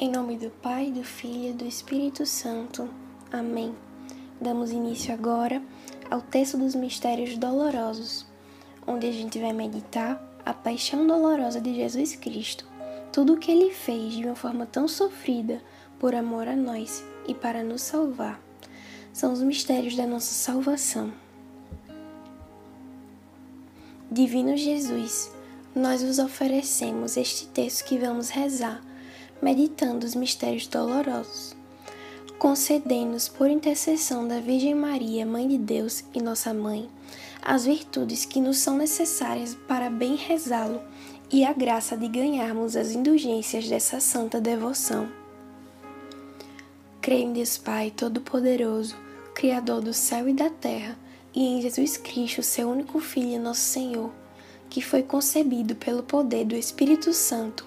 Em nome do Pai, do Filho e do Espírito Santo. Amém. Damos início agora ao texto dos mistérios dolorosos, onde a gente vai meditar a paixão dolorosa de Jesus Cristo, tudo o que ele fez de uma forma tão sofrida por amor a nós e para nos salvar. São os mistérios da nossa salvação. Divino Jesus, nós vos oferecemos este texto que vamos rezar meditando os mistérios dolorosos. Concedei-nos, por intercessão da Virgem Maria, Mãe de Deus e nossa Mãe, as virtudes que nos são necessárias para bem rezá-lo e a graça de ganharmos as indulgências dessa santa devoção. Creio em Deus Pai Todo-Poderoso, Criador do céu e da terra, e em Jesus Cristo, seu único Filho, nosso Senhor, que foi concebido pelo poder do Espírito Santo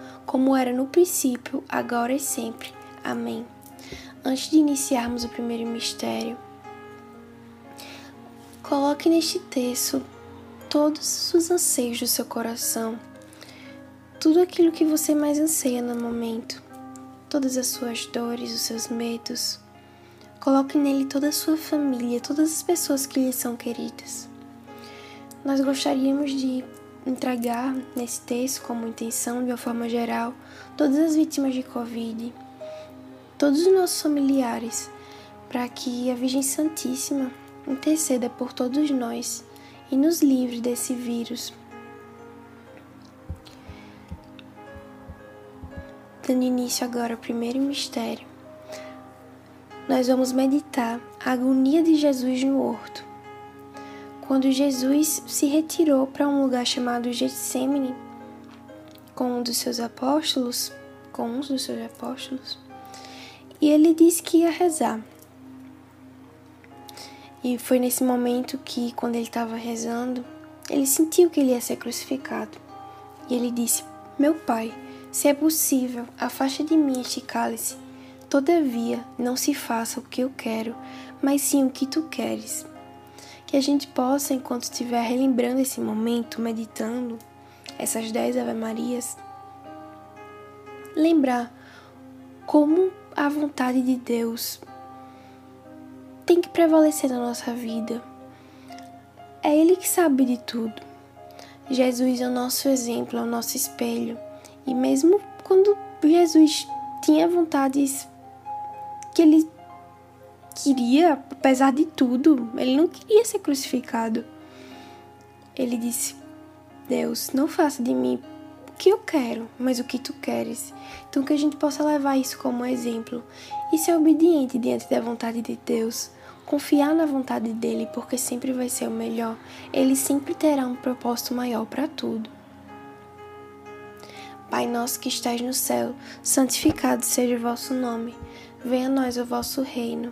como era no princípio, agora e sempre. Amém. Antes de iniciarmos o primeiro mistério, coloque neste texto todos os anseios do seu coração, tudo aquilo que você mais anseia no momento, todas as suas dores, os seus medos. Coloque nele toda a sua família, todas as pessoas que lhe são queridas. Nós gostaríamos de entregar nesse texto como intenção, de uma forma geral, todas as vítimas de Covid, todos os nossos familiares, para que a Virgem Santíssima interceda por todos nós e nos livre desse vírus. Dando início agora ao primeiro mistério, nós vamos meditar a agonia de Jesus no horto quando Jesus se retirou para um lugar chamado Getsemane com um dos seus apóstolos, com um dos seus apóstolos, e ele disse que ia rezar. E foi nesse momento que, quando ele estava rezando, ele sentiu que ele ia ser crucificado. E ele disse: Meu pai, se é possível, afaste de mim este cálice. Todavia, não se faça o que eu quero, mas sim o que tu queres que a gente possa, enquanto estiver relembrando esse momento, meditando essas dez Ave Marias, lembrar como a vontade de Deus tem que prevalecer na nossa vida. É Ele que sabe de tudo. Jesus é o nosso exemplo, é o nosso espelho. E mesmo quando Jesus tinha vontades que ele queria, apesar de tudo, ele não queria ser crucificado. Ele disse: Deus, não faça de mim o que eu quero, mas o que tu queres. Então, que a gente possa levar isso como exemplo e ser obediente diante da vontade de Deus. Confiar na vontade dele, porque sempre vai ser o melhor. Ele sempre terá um propósito maior para tudo. Pai nosso que estás no céu, santificado seja o vosso nome. Venha a nós o vosso reino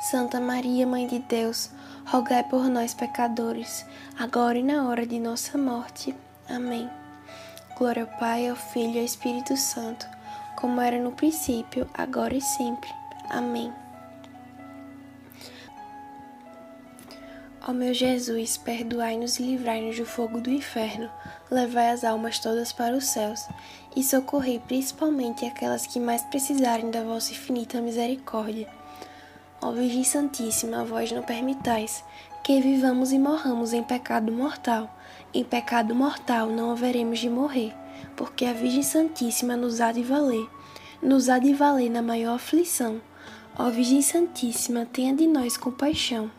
Santa Maria, Mãe de Deus, rogai por nós, pecadores, agora e na hora de nossa morte. Amém. Glória ao Pai, ao Filho e ao Espírito Santo, como era no princípio, agora e sempre. Amém. Ó meu Jesus, perdoai-nos e livrai-nos do fogo do inferno, levai as almas todas para os céus e socorrei principalmente aquelas que mais precisarem da vossa infinita misericórdia. Ó Virgem Santíssima, vós não permitais que vivamos e morramos em pecado mortal. Em pecado mortal não haveremos de morrer, porque a Virgem Santíssima nos há de valer, nos há de valer na maior aflição. Ó Virgem Santíssima, tenha de nós compaixão.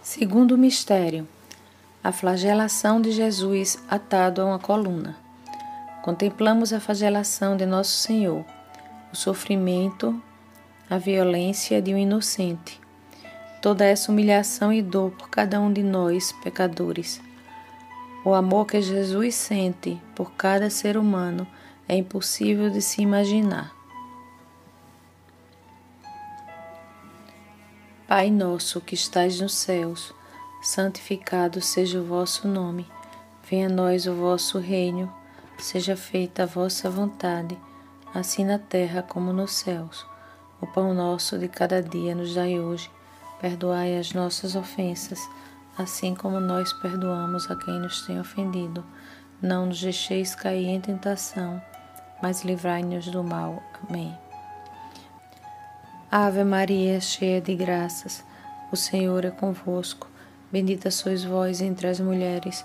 Segundo mistério, a flagelação de Jesus atado a uma coluna. Contemplamos a flagelação de Nosso Senhor, o sofrimento, a violência de um inocente, toda essa humilhação e dor por cada um de nós, pecadores. O amor que Jesus sente por cada ser humano é impossível de se imaginar. Pai nosso que estais nos céus, santificado seja o vosso nome. Venha a nós o vosso reino Seja feita a vossa vontade, assim na terra como nos céus. O pão nosso de cada dia nos dai hoje. Perdoai as nossas ofensas, assim como nós perdoamos a quem nos tem ofendido. Não nos deixeis cair em tentação, mas livrai-nos do mal. Amém. Ave Maria, cheia de graças, o Senhor é convosco. Bendita sois vós entre as mulheres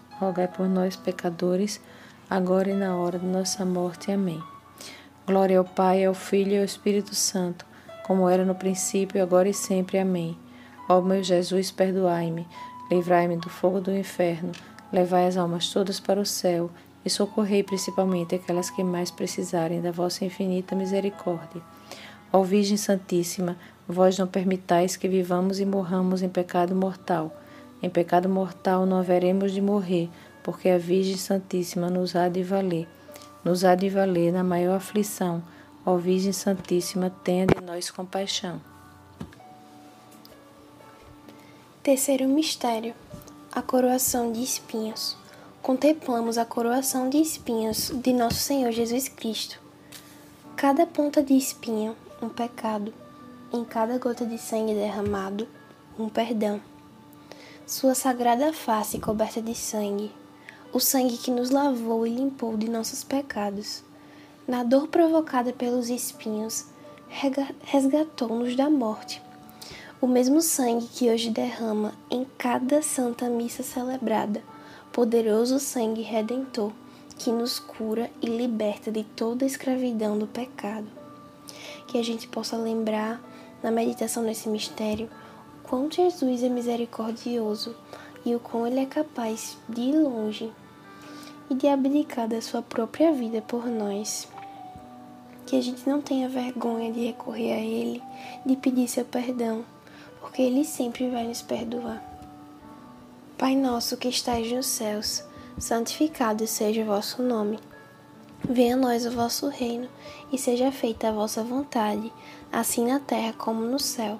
rogai por nós, pecadores, agora e na hora de nossa morte. Amém. Glória ao Pai, ao Filho e ao Espírito Santo como era no princípio, agora e sempre. Amém. Ó meu Jesus, perdoai-me, livrai-me do fogo do inferno, levai as almas todas para o céu e socorrei principalmente aquelas que mais precisarem da vossa infinita misericórdia. Ó Virgem Santíssima, vós não permitais que vivamos e morramos em pecado mortal. Em pecado mortal não haveremos de morrer, porque a Virgem Santíssima nos há de valer. Nos há de valer na maior aflição Ó Virgem Santíssima, tenha de nós compaixão. Terceiro mistério: a coroação de espinhos. Contemplamos a coroação de espinhos de nosso Senhor Jesus Cristo. Cada ponta de espinho, um pecado, em cada gota de sangue derramado, um perdão. Sua sagrada face coberta de sangue, o sangue que nos lavou e limpou de nossos pecados na dor provocada pelos espinhos, resgatou-nos da morte. O mesmo sangue que hoje derrama em cada santa missa celebrada, poderoso sangue redentor, que nos cura e liberta de toda a escravidão do pecado. Que a gente possa lembrar, na meditação desse mistério, quão Jesus é misericordioso e o quão ele é capaz de ir longe e de abdicar da sua própria vida por nós. Que a gente não tenha vergonha de recorrer a Ele, de pedir seu perdão, porque Ele sempre vai nos perdoar. Pai nosso que estais nos céus, santificado seja o vosso nome. Venha a nós o vosso reino, e seja feita a vossa vontade, assim na terra como no céu.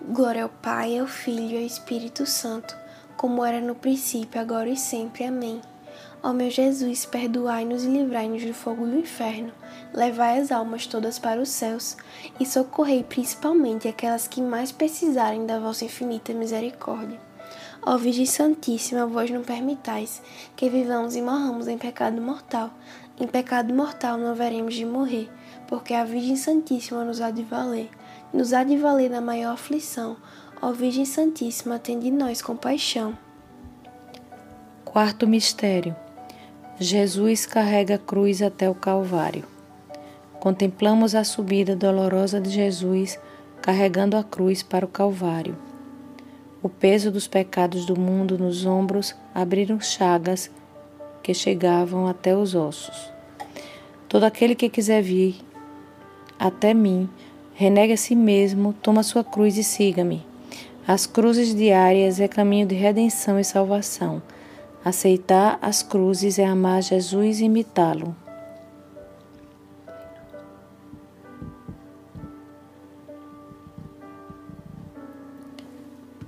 Glória ao Pai, ao Filho e ao Espírito Santo como era no princípio, agora e sempre. Amém. Ó meu Jesus, perdoai-nos e livrai-nos do fogo do inferno, levai as almas todas para os céus e socorrei principalmente aquelas que mais precisarem da vossa infinita misericórdia. Ó Virgem Santíssima, vós não permitais que vivamos e morramos em pecado mortal. Em pecado mortal não haveremos de morrer, porque a Virgem Santíssima nos há de valer. Nos há de valer na maior aflição Ó Virgem Santíssima, de nós compaixão. Quarto mistério. Jesus carrega a cruz até o Calvário. Contemplamos a subida dolorosa de Jesus carregando a cruz para o Calvário. O peso dos pecados do mundo nos ombros abriram chagas que chegavam até os ossos. Todo aquele que quiser vir até mim, renegue a si mesmo, toma sua cruz e siga-me. As cruzes diárias é caminho de redenção e salvação. Aceitar as cruzes é amar Jesus e imitá-lo.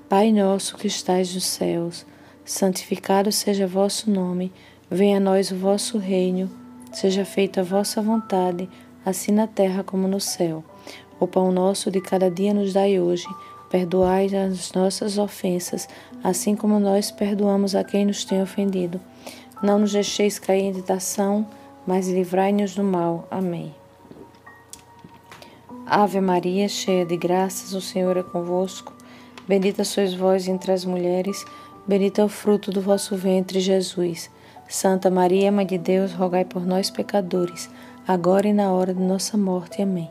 Pai nosso que estais nos céus, santificado seja vosso nome, venha a nós o vosso reino, seja feita a vossa vontade, assim na terra como no céu. O pão nosso de cada dia nos dai hoje Perdoai as nossas ofensas, assim como nós perdoamos a quem nos tem ofendido. Não nos deixeis cair em tentação, mas livrai-nos do mal. Amém. Ave Maria, cheia de graças, o Senhor é convosco. Bendita sois vós entre as mulheres, bendito é o fruto do vosso ventre, Jesus. Santa Maria, Mãe de Deus, rogai por nós, pecadores, agora e na hora de nossa morte. Amém.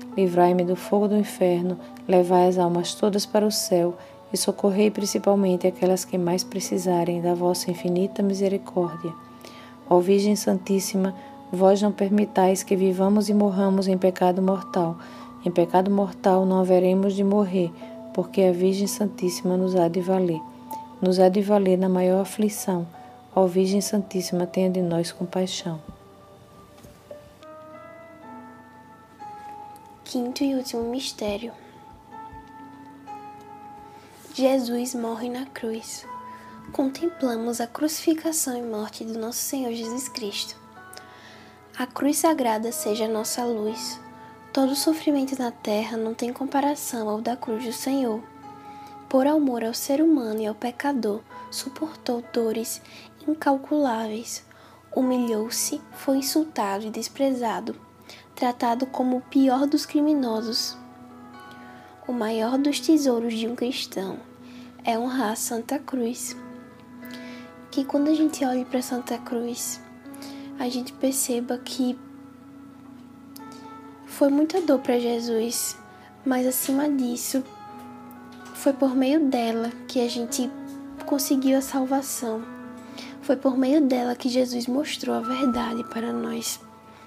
livrai-me do fogo do inferno, levai as almas todas para o céu e socorrei principalmente aquelas que mais precisarem da vossa infinita misericórdia. Ó Virgem Santíssima, vós não permitais que vivamos e morramos em pecado mortal. Em pecado mortal não haveremos de morrer, porque a Virgem Santíssima nos há de valer. Nos há de valer na maior aflição. Ó Virgem Santíssima, tenha de nós compaixão. Quinto e último mistério Jesus morre na cruz. Contemplamos a crucificação e morte do nosso Senhor Jesus Cristo. A cruz sagrada seja a nossa luz. Todo sofrimento na terra não tem comparação ao da cruz do Senhor. Por amor ao ser humano e ao pecador, suportou dores incalculáveis. Humilhou-se, foi insultado e desprezado, tratado como o pior dos criminosos o maior dos tesouros de um cristão é honrar Santa Cruz. Que quando a gente olhe para Santa Cruz, a gente perceba que foi muita dor para Jesus, mas acima disso, foi por meio dela que a gente conseguiu a salvação. Foi por meio dela que Jesus mostrou a verdade para nós,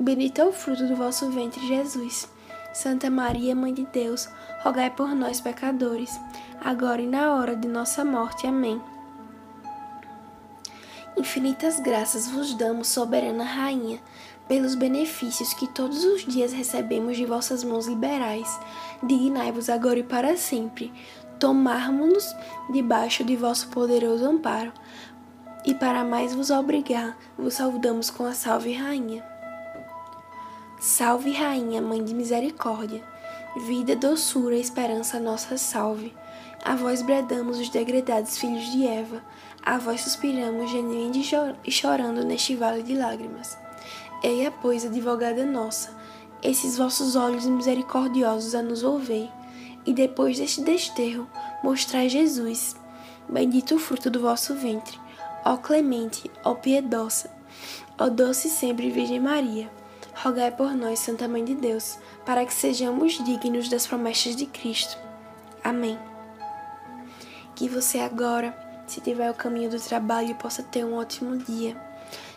bendito é o fruto do vosso ventre, Jesus. Santa Maria, Mãe de Deus, rogai por nós, pecadores, agora e na hora de nossa morte. Amém. Infinitas graças vos damos, soberana Rainha pelos benefícios que todos os dias recebemos de vossas mãos liberais. Dignai-vos agora e para sempre tomarmos-nos debaixo de vosso poderoso amparo. E para mais vos obrigar, vos saudamos com a Salve Rainha. Salve Rainha, Mãe de Misericórdia, vida, doçura, esperança, nossa salve. A vós bradamos os degredados filhos de Eva, a vós suspiramos, gemendo e chorando neste vale de lágrimas. Eia, pois, advogada nossa, esses vossos olhos misericordiosos a nos ouvir, e depois deste desterro, mostrai Jesus, bendito o fruto do vosso ventre, ó clemente, ó piedosa, ó doce sempre Virgem Maria, rogai por nós, Santa Mãe de Deus, para que sejamos dignos das promessas de Cristo. Amém. Que você agora, se tiver o caminho do trabalho, possa ter um ótimo dia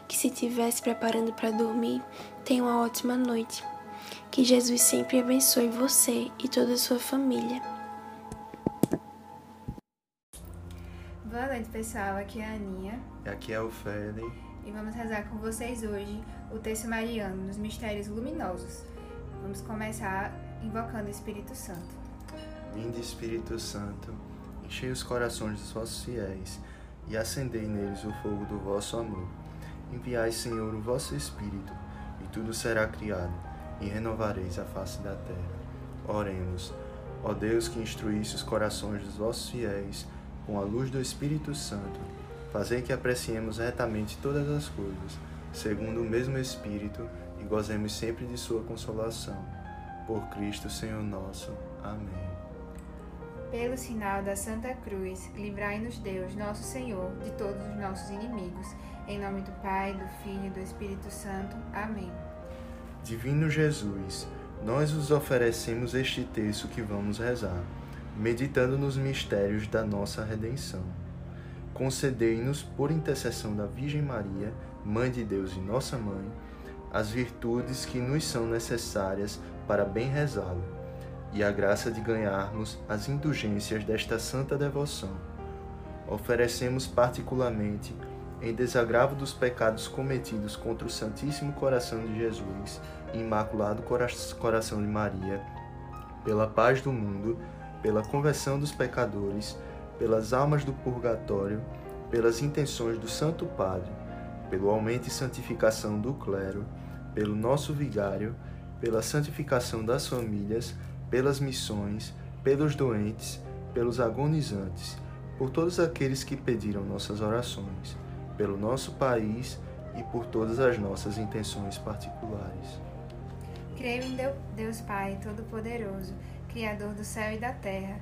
que se estiver se preparando para dormir, tenha uma ótima noite. Que Jesus sempre abençoe você e toda a sua família. Boa noite, pessoal. Aqui é a Aninha. E aqui é o Fede. E vamos rezar com vocês hoje o texto mariano nos mistérios luminosos. Vamos começar invocando o Espírito Santo. Vinde, Espírito Santo, enchei os corações dos vossos fiéis e acendei neles o fogo do vosso amor. Enviai, Senhor, o vosso Espírito, e tudo será criado, e renovareis a face da terra. Oremos. Ó Deus que instruísse os corações dos vossos fiéis com a luz do Espírito Santo, fazei que apreciemos retamente todas as coisas, segundo o mesmo Espírito, e gozemos sempre de sua consolação. Por Cristo, Senhor nosso. Amém. Pelo sinal da Santa Cruz, livrai-nos Deus, nosso Senhor, de todos os nossos inimigos em nome do Pai, do Filho e do Espírito Santo. Amém. Divino Jesus, nós vos oferecemos este texto que vamos rezar, meditando nos mistérios da nossa redenção. Concedei-nos, por intercessão da Virgem Maria, Mãe de Deus e Nossa Mãe, as virtudes que nos são necessárias para bem rezá-lo, e a graça de ganharmos as indulgências desta santa devoção. Oferecemos particularmente em desagravo dos pecados cometidos contra o Santíssimo Coração de Jesus e Imaculado Coração de Maria, pela paz do mundo, pela conversão dos pecadores, pelas almas do purgatório, pelas intenções do Santo Padre, pelo aumento e santificação do clero, pelo nosso vigário, pela santificação das famílias, pelas missões, pelos doentes, pelos agonizantes, por todos aqueles que pediram nossas orações pelo nosso país e por todas as nossas intenções particulares. Creio em Deus Pai Todo-Poderoso, Criador do céu e da terra,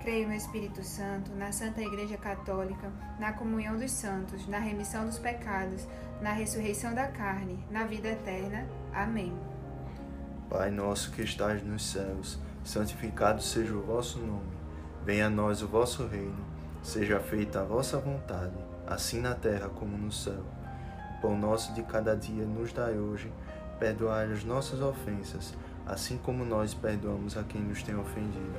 Creio no Espírito Santo, na Santa Igreja Católica, na comunhão dos santos, na remissão dos pecados, na ressurreição da carne, na vida eterna. Amém. Pai nosso que estás nos céus, santificado seja o vosso nome. Venha a nós o vosso reino. Seja feita a vossa vontade, assim na terra como no céu. O pão nosso de cada dia nos dai hoje Perdoai as nossas ofensas, assim como nós perdoamos a quem nos tem ofendido.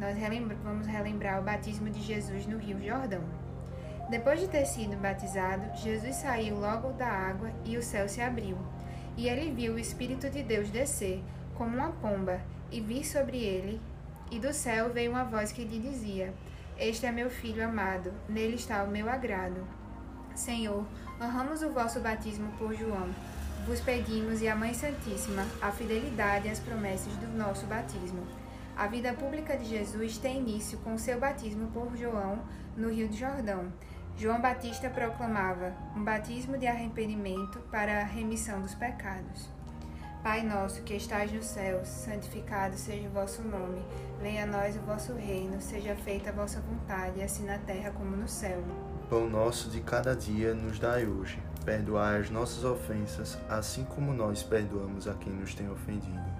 nós relembra vamos relembrar o batismo de Jesus no Rio Jordão. Depois de ter sido batizado, Jesus saiu logo da água e o céu se abriu. E ele viu o Espírito de Deus descer, como uma pomba, e vir sobre ele. E do céu veio uma voz que lhe dizia: Este é meu filho amado, nele está o meu agrado. Senhor, honramos o vosso batismo por João. Vos pedimos e a Mãe Santíssima a fidelidade às promessas do nosso batismo. A vida pública de Jesus tem início com seu batismo por João no Rio de Jordão. João Batista proclamava um batismo de arrependimento para a remissão dos pecados. Pai nosso que estais nos céus, santificado seja o vosso nome. Venha a nós o vosso reino, seja feita a vossa vontade, assim na terra como no céu. Pão nosso de cada dia nos dai hoje. Perdoai as nossas ofensas, assim como nós perdoamos a quem nos tem ofendido.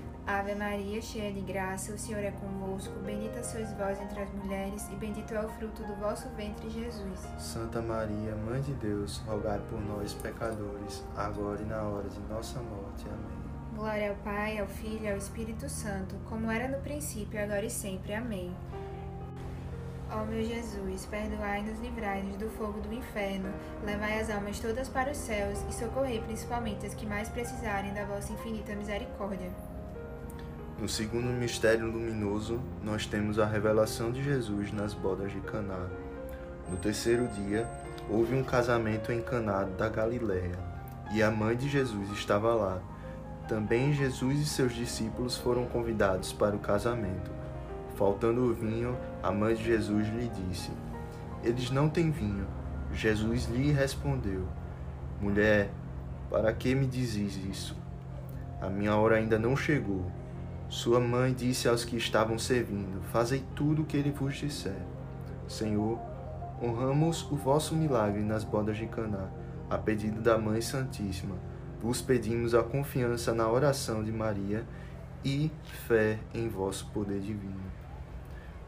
Ave Maria, cheia de graça, o Senhor é convosco. Bendita sois vós entre as mulheres, e bendito é o fruto do vosso ventre, Jesus. Santa Maria, Mãe de Deus, rogai por nós, pecadores, agora e na hora de nossa morte. Amém. Glória ao Pai, ao Filho e ao Espírito Santo, como era no princípio, agora e sempre. Amém. Ó meu Jesus, perdoai-nos, livrai-nos do fogo do inferno, levai as almas todas para os céus e socorrei principalmente as que mais precisarem da vossa infinita misericórdia. No segundo mistério luminoso, nós temos a revelação de Jesus nas bodas de Caná. No terceiro dia, houve um casamento em Caná da Galiléia, e a mãe de Jesus estava lá. Também Jesus e seus discípulos foram convidados para o casamento. Faltando o vinho, a mãe de Jesus lhe disse: Eles não têm vinho. Jesus lhe respondeu: Mulher, para que me dizes isso? A minha hora ainda não chegou. Sua mãe disse aos que estavam servindo: Fazei tudo o que ele vos disser. Senhor, honramos o vosso milagre nas bodas de Caná, a pedido da Mãe Santíssima. Vos pedimos a confiança na oração de Maria e fé em vosso poder divino.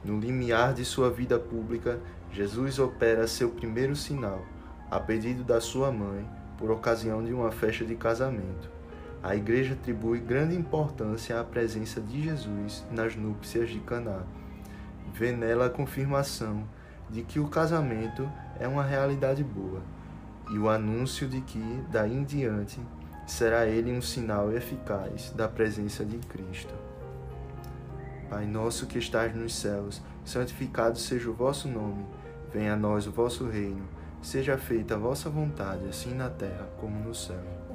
No limiar de sua vida pública, Jesus opera seu primeiro sinal, a pedido da sua mãe, por ocasião de uma festa de casamento. A igreja atribui grande importância à presença de Jesus nas núpcias de Caná. Vê nela a confirmação de que o casamento é uma realidade boa e o anúncio de que, daí em diante, será ele um sinal eficaz da presença de Cristo. Pai nosso que estás nos céus, santificado seja o vosso nome. Venha a nós o vosso reino. Seja feita a vossa vontade, assim na terra como no céu.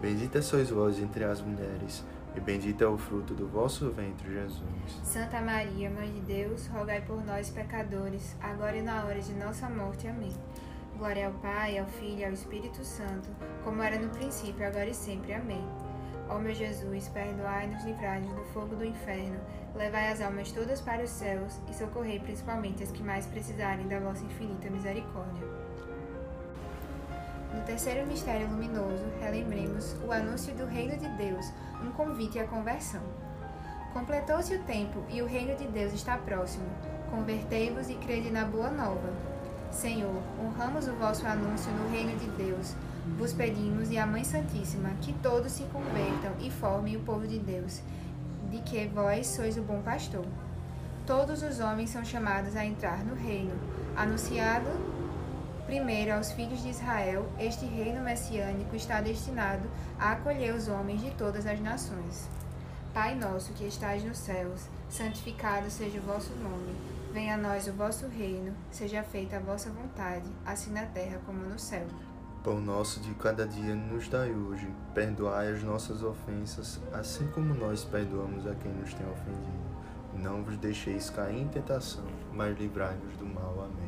Bendita sois vós entre as mulheres, e bendito é o fruto do vosso ventre, Jesus. Santa Maria, Mãe de Deus, rogai por nós, pecadores, agora e na hora de nossa morte. Amém. Glória ao Pai, ao Filho e ao Espírito Santo, como era no princípio, agora e sempre. Amém. Ó meu Jesus, perdoai-nos, livrai-nos do fogo do inferno, levai as almas todas para os céus e socorrei principalmente as que mais precisarem da vossa infinita misericórdia. No terceiro mistério luminoso, relembremos o anúncio do reino de Deus, um convite à conversão. Completou-se o tempo e o reino de Deus está próximo. Convertei-vos e crede na boa nova. Senhor, honramos o vosso anúncio no reino de Deus. Vos pedimos e a Mãe Santíssima que todos se convertam e formem o povo de Deus, de que vós sois o bom pastor. Todos os homens são chamados a entrar no reino, anunciado primeiro aos filhos de Israel. Este reino messiânico está destinado a acolher os homens de todas as nações. Pai nosso que estais nos céus, santificado seja o vosso nome. Venha a nós o vosso reino, seja feita a vossa vontade, assim na terra como no céu. Pão nosso de cada dia nos dai hoje. Perdoai as nossas ofensas, assim como nós perdoamos a quem nos tem ofendido. Não vos deixeis cair em tentação, mas livrai-nos do mal. Amém.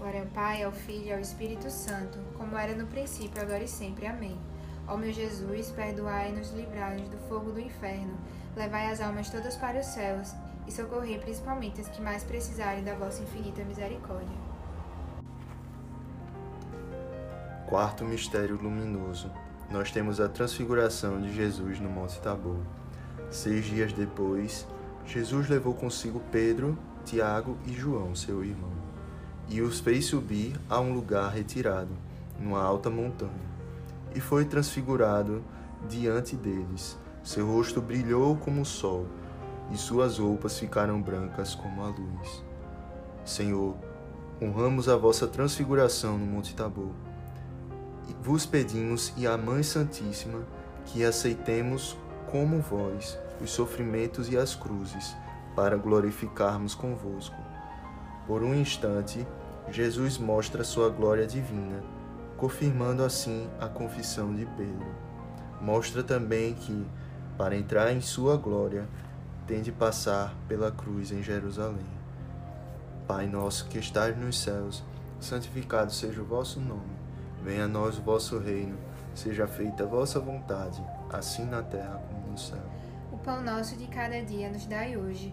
Glória ao Pai, ao Filho e ao Espírito Santo, como era no princípio, agora e sempre. Amém. Ó meu Jesus, perdoai-nos, livrai-nos do fogo do inferno, levai as almas todas para os céus e socorrei principalmente as que mais precisarem da vossa infinita misericórdia. Quarto mistério luminoso. Nós temos a transfiguração de Jesus no Monte Tabor. Seis dias depois, Jesus levou consigo Pedro, Tiago e João, seu irmão e os fez subir a um lugar retirado, numa alta montanha. E foi transfigurado diante deles. Seu rosto brilhou como o sol, e suas roupas ficaram brancas como a luz. Senhor, honramos a vossa transfiguração no Monte Tabor. E vos pedimos e a Mãe Santíssima que aceitemos como vós os sofrimentos e as cruzes, para glorificarmos convosco. Por um instante, Jesus mostra sua glória divina, confirmando assim a confissão de Pedro. Mostra também que, para entrar em sua glória, tem de passar pela cruz em Jerusalém. Pai nosso que estás nos céus, santificado seja o vosso nome. Venha a nós o vosso reino, seja feita a vossa vontade, assim na terra como no céu. O pão nosso de cada dia nos dai hoje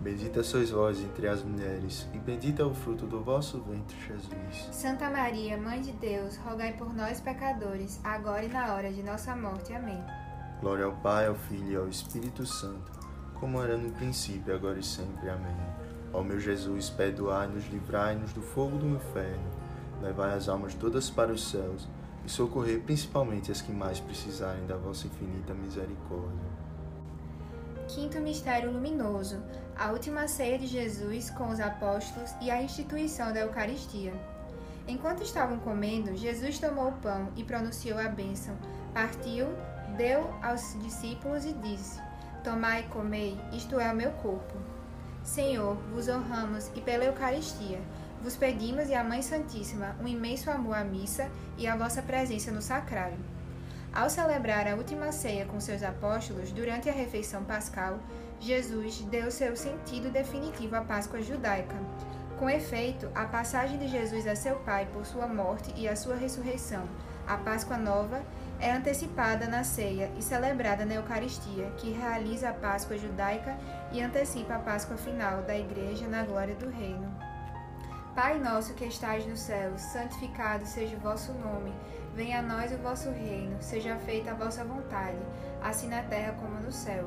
Bendita sois vós entre as mulheres, e bendito é o fruto do vosso ventre, Jesus. Santa Maria, Mãe de Deus, rogai por nós, pecadores, agora e na hora de nossa morte. Amém. Glória ao Pai, ao Filho e ao Espírito Santo, como era no princípio, agora e sempre. Amém. Ó meu Jesus, perdoai-nos, livrai-nos do fogo do inferno, levai as almas todas para os céus e socorrei principalmente as que mais precisarem da vossa infinita misericórdia. Quinto mistério luminoso: a última ceia de Jesus com os apóstolos e a instituição da Eucaristia. Enquanto estavam comendo, Jesus tomou o pão e pronunciou a bênção, partiu, deu aos discípulos e disse: Tomai e comei, isto é o meu corpo. Senhor, vos honramos e pela Eucaristia vos pedimos e à Mãe Santíssima um imenso amor à missa e à vossa presença no sacrário. Ao celebrar a última ceia com seus apóstolos durante a refeição pascal, Jesus deu seu sentido definitivo à Páscoa judaica. Com efeito, a passagem de Jesus a seu Pai por sua morte e a sua ressurreição, a Páscoa nova, é antecipada na ceia e celebrada na Eucaristia, que realiza a Páscoa judaica e antecipa a Páscoa final da Igreja na glória do Reino. Pai nosso que estais no céu, santificado seja o vosso nome. Venha a nós o vosso reino, seja feita a vossa vontade, assim na terra como no céu.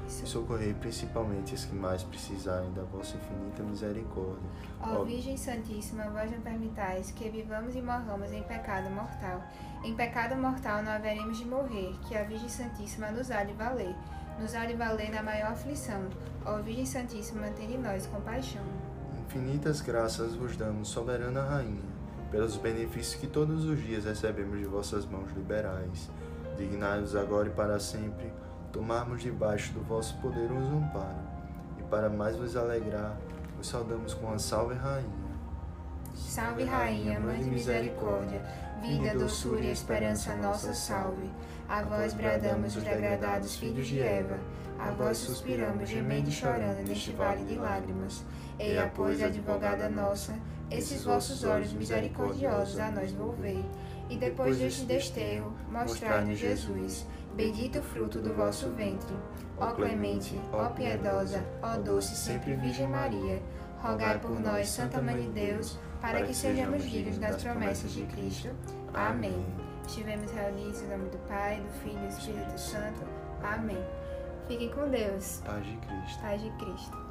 e socorrei principalmente as que mais precisarem da vossa infinita misericórdia. Ó Virgem Santíssima, vós não permitais que vivamos e morramos em pecado mortal. Em pecado mortal não haveremos de morrer, que a Virgem Santíssima nos há de valer. Nos há de valer na maior aflição. Ó Virgem Santíssima, tem de nós compaixão. Infinitas graças vos damos, soberana Rainha, pelos benefícios que todos os dias recebemos de vossas mãos liberais. Dignai-vos agora e para sempre tomarmos debaixo do vosso poderoso amparo. E para mais vos alegrar, vos saudamos com a Salve Rainha. Salve Rainha, Mãe de Misericórdia, vida, doçura e esperança nossa, salve. A vós bradamos os degradados filhos de Eva, a vós suspiramos, gemendo e chorando neste vale de lágrimas. Eia, pois, advogada nossa, esses vossos olhos misericordiosos a nós volvei. E depois deste desterro, mostrai-nos Jesus, bendito o fruto do vosso ventre. Ó clemente, ó piedosa, ó doce sempre Virgem Maria, rogai por nós, Santa Mãe de Deus, para que sejamos dignos das promessas de Cristo. Amém. Estivemos reunidos em nome do Pai, do Filho e do Espírito Santo. Amém. Fiquem com Deus. Paz de Cristo. Paz de Cristo.